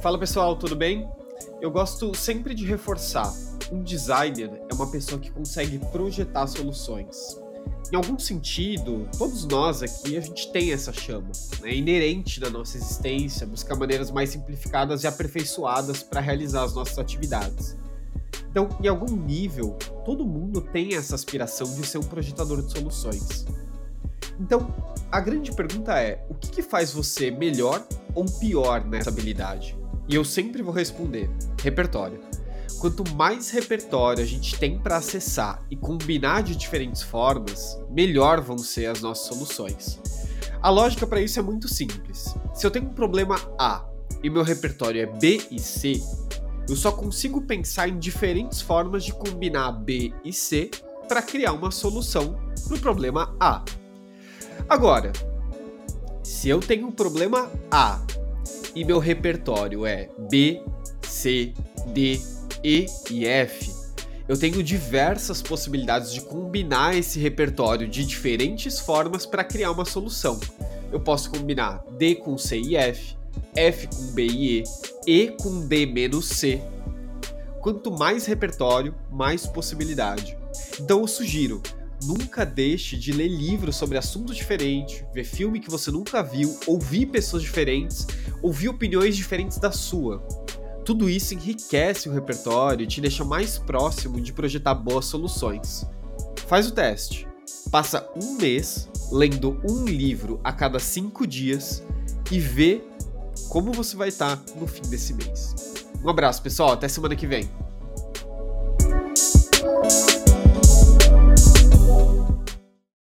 Fala pessoal, tudo bem? Eu gosto sempre de reforçar: um designer é uma pessoa que consegue projetar soluções. Em algum sentido, todos nós aqui a gente tem essa chama, é inerente da nossa existência, buscar maneiras mais simplificadas e aperfeiçoadas para realizar as nossas atividades. Então, em algum nível, todo mundo tem essa aspiração de ser um projetador de soluções. Então, a grande pergunta é: o que, que faz você melhor ou pior nessa habilidade? E eu sempre vou responder: repertório. Quanto mais repertório a gente tem para acessar e combinar de diferentes formas, melhor vão ser as nossas soluções. A lógica para isso é muito simples. Se eu tenho um problema A e meu repertório é B e C, eu só consigo pensar em diferentes formas de combinar B e C para criar uma solução para o problema A. Agora, se eu tenho um problema A e meu repertório é B, C, D, E e F, eu tenho diversas possibilidades de combinar esse repertório de diferentes formas para criar uma solução. Eu posso combinar D com C e F, F com B e E, E com D menos C. Quanto mais repertório, mais possibilidade. Então eu sugiro, nunca deixe de ler livros sobre assuntos diferentes, ver filme que você nunca viu, ouvir pessoas diferentes, ouvir opiniões diferentes da sua. Tudo isso enriquece o repertório e te deixa mais próximo de projetar boas soluções. Faz o teste. Passa um mês lendo um livro a cada cinco dias e vê como você vai estar no fim desse mês. Um abraço, pessoal. Até semana que vem.